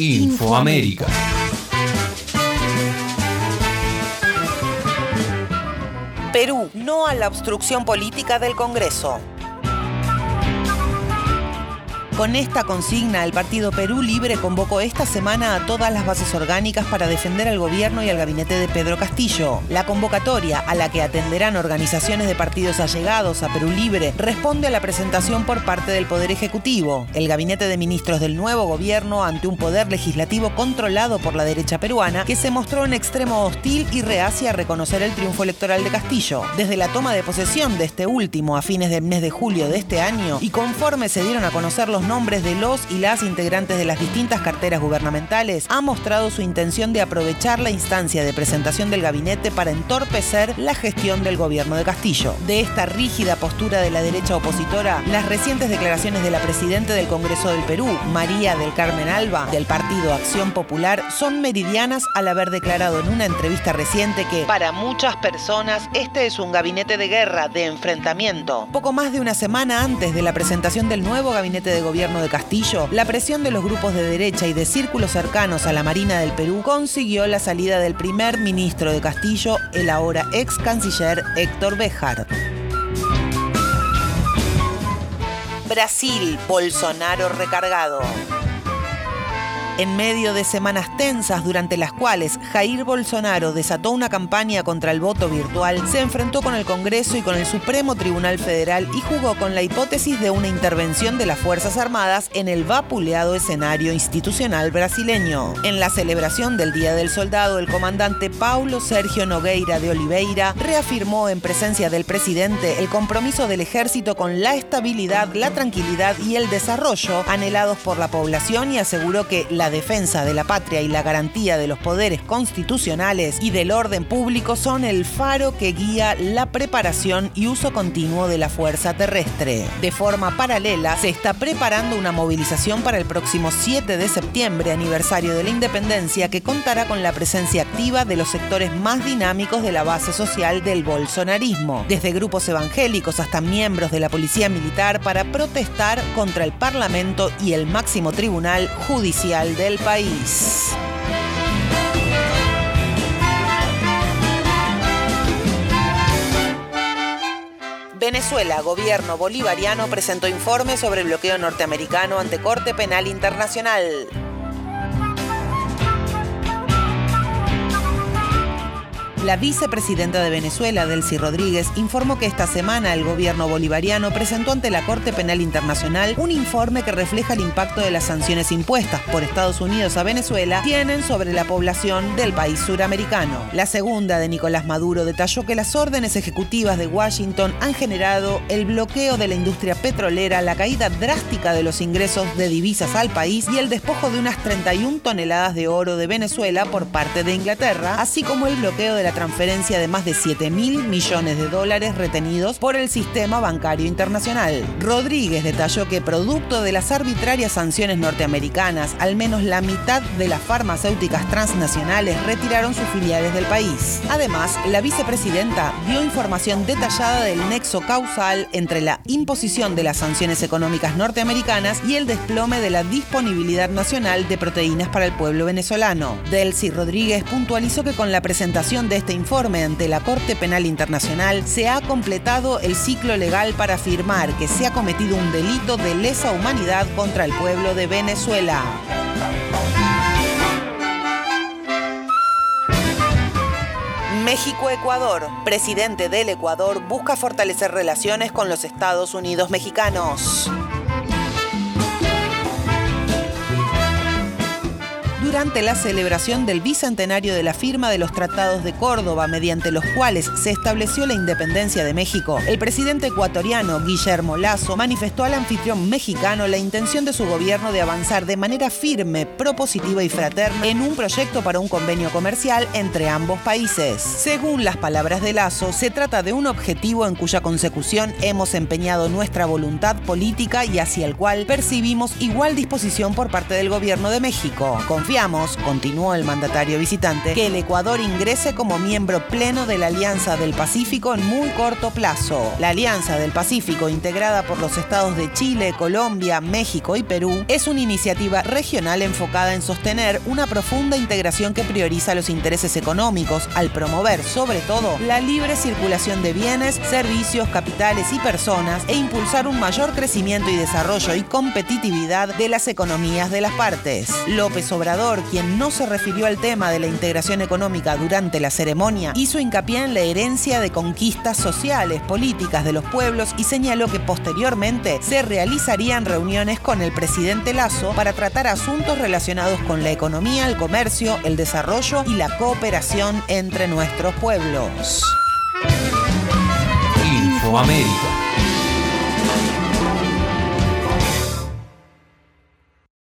Infoamérica. Perú, no a la obstrucción política del Congreso. Con esta consigna, el Partido Perú Libre convocó esta semana a todas las bases orgánicas para defender al gobierno y al gabinete de Pedro Castillo. La convocatoria, a la que atenderán organizaciones de partidos allegados a Perú Libre, responde a la presentación por parte del Poder Ejecutivo, el gabinete de ministros del nuevo gobierno ante un poder legislativo controlado por la derecha peruana que se mostró en extremo hostil y reacia a reconocer el triunfo electoral de Castillo. Desde la toma de posesión de este último a fines del mes de julio de este año y conforme se dieron a conocer los nombres de los y las integrantes de las distintas carteras gubernamentales, ha mostrado su intención de aprovechar la instancia de presentación del gabinete para entorpecer la gestión del gobierno de Castillo. De esta rígida postura de la derecha opositora, las recientes declaraciones de la presidenta del Congreso del Perú, María del Carmen Alba, del Partido Acción Popular, son meridianas al haber declarado en una entrevista reciente que, para muchas personas, este es un gabinete de guerra, de enfrentamiento. Poco más de una semana antes de la presentación del nuevo gabinete de gobierno de Castillo, la presión de los grupos de derecha y de círculos cercanos a la Marina del Perú consiguió la salida del primer ministro de Castillo, el ahora ex canciller Héctor Bejar. Brasil, Bolsonaro recargado en medio de semanas tensas durante las cuales Jair Bolsonaro desató una campaña contra el voto virtual, se enfrentó con el Congreso y con el Supremo Tribunal Federal y jugó con la hipótesis de una intervención de las Fuerzas Armadas en el vapuleado escenario institucional brasileño. En la celebración del Día del Soldado, el comandante Paulo Sergio Nogueira de Oliveira reafirmó en presencia del presidente el compromiso del ejército con la estabilidad, la tranquilidad y el desarrollo anhelados por la población y aseguró que la defensa de la patria y la garantía de los poderes constitucionales y del orden público son el faro que guía la preparación y uso continuo de la fuerza terrestre. De forma paralela, se está preparando una movilización para el próximo 7 de septiembre, aniversario de la independencia, que contará con la presencia activa de los sectores más dinámicos de la base social del bolsonarismo, desde grupos evangélicos hasta miembros de la policía militar para protestar contra el Parlamento y el máximo tribunal judicial del país. Venezuela, gobierno bolivariano presentó informe sobre el bloqueo norteamericano ante Corte Penal Internacional. La vicepresidenta de Venezuela, Delcy Rodríguez, informó que esta semana el gobierno bolivariano presentó ante la Corte Penal Internacional un informe que refleja el impacto de las sanciones impuestas por Estados Unidos a Venezuela tienen sobre la población del país suramericano. La segunda de Nicolás Maduro detalló que las órdenes ejecutivas de Washington han generado el bloqueo de la industria petrolera, la caída drástica de los ingresos de divisas al país y el despojo de unas 31 toneladas de oro de Venezuela por parte de Inglaterra, así como el bloqueo de la transferencia de más de 7 mil millones de dólares retenidos por el sistema bancario internacional. Rodríguez detalló que producto de las arbitrarias sanciones norteamericanas, al menos la mitad de las farmacéuticas transnacionales retiraron sus filiales del país. Además, la vicepresidenta dio información detallada del nexo causal entre la imposición de las sanciones económicas norteamericanas y el desplome de la disponibilidad nacional de proteínas para el pueblo venezolano. Delcy Rodríguez puntualizó que con la presentación de este informe ante la Corte Penal Internacional, se ha completado el ciclo legal para afirmar que se ha cometido un delito de lesa humanidad contra el pueblo de Venezuela. México-Ecuador. Presidente del Ecuador busca fortalecer relaciones con los Estados Unidos mexicanos. Durante la celebración del bicentenario de la firma de los tratados de Córdoba, mediante los cuales se estableció la independencia de México, el presidente ecuatoriano Guillermo Lazo manifestó al anfitrión mexicano la intención de su gobierno de avanzar de manera firme, propositiva y fraterna en un proyecto para un convenio comercial entre ambos países. Según las palabras de Lazo, se trata de un objetivo en cuya consecución hemos empeñado nuestra voluntad política y hacia el cual percibimos igual disposición por parte del gobierno de México. Confiamos continuó el mandatario visitante, que el Ecuador ingrese como miembro pleno de la Alianza del Pacífico en muy corto plazo. La Alianza del Pacífico, integrada por los estados de Chile, Colombia, México y Perú, es una iniciativa regional enfocada en sostener una profunda integración que prioriza los intereses económicos al promover, sobre todo, la libre circulación de bienes, servicios, capitales y personas e impulsar un mayor crecimiento y desarrollo y competitividad de las economías de las partes. López Obrador, quien no se refirió al tema de la integración económica durante la ceremonia, hizo hincapié en la herencia de conquistas sociales, políticas de los pueblos y señaló que posteriormente se realizarían reuniones con el presidente Lazo para tratar asuntos relacionados con la economía, el comercio, el desarrollo y la cooperación entre nuestros pueblos. Infoamérica.